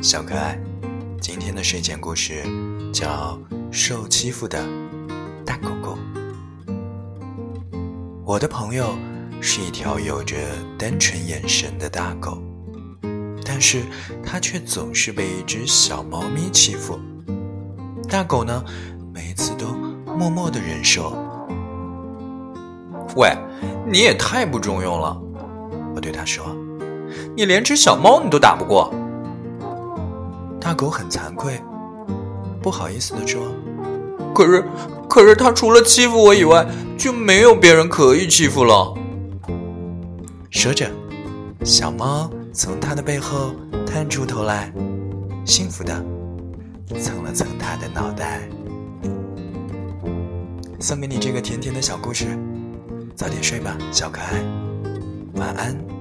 小可爱，今天的睡前故事叫《受欺负的大狗狗》。我的朋友是一条有着单纯眼神的大狗，但是它却总是被一只小猫咪欺负。大狗呢，每次都默默的忍受。喂，你也太不中用了！我对他说：“你连只小猫你都打不过。”大狗很惭愧，不好意思的说：“可是，可是他除了欺负我以外，就没有别人可以欺负了。”说着，小猫从他的背后探出头来，幸福的蹭了蹭他的脑袋。送给你这个甜甜的小故事。早点睡吧，小可爱，晚安。